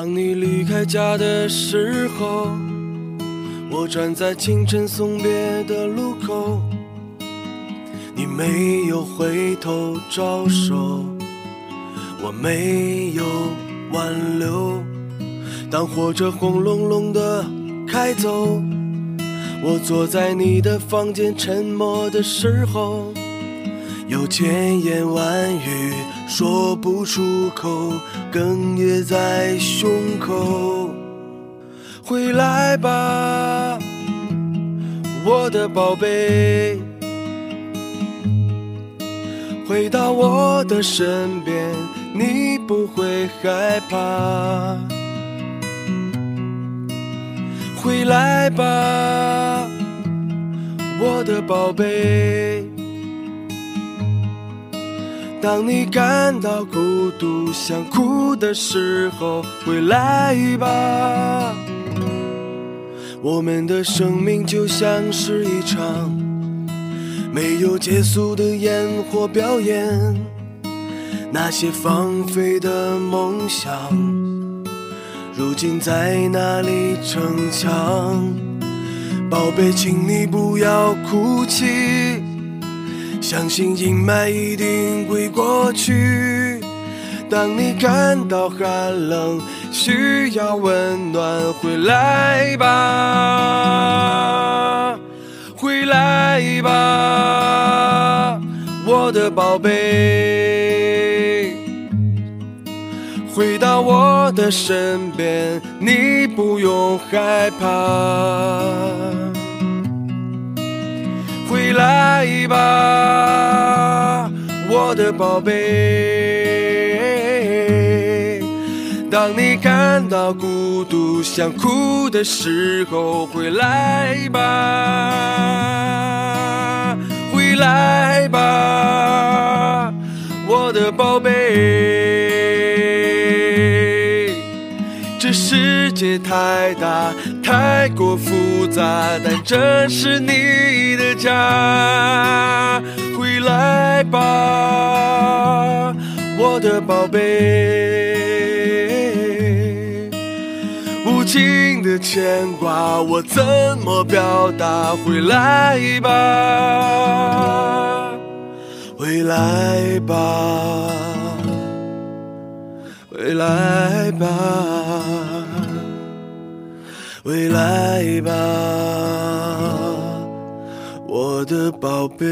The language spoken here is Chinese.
当你离开家的时候，我站在清晨送别的路口，你没有回头招手，我没有挽留。当火车轰隆隆的开走，我坐在你的房间沉默的时候，有千言万语说不出口，哽咽在胸口。回来吧，我的宝贝，回到我的身边，你不会害怕。回来吧，我的宝贝。当你感到孤独、想哭的时候，回来吧。我们的生命就像是一场没有结束的烟火表演，那些放飞的梦想。如今在哪里逞强？宝贝，请你不要哭泣，相信阴霾一定会过去。当你感到寒冷，需要温暖，回来吧，回来吧，我的宝贝。回到我的身边，你不用害怕。来吧，我的宝贝。当你感到孤独、想哭的时候，回来吧，回来吧，我的宝贝。世界太大，太过复杂，但这是你的家。回来吧，我的宝贝。无尽的牵挂，我怎么表达？回来吧，回来吧。回来吧，回来吧，我的宝贝。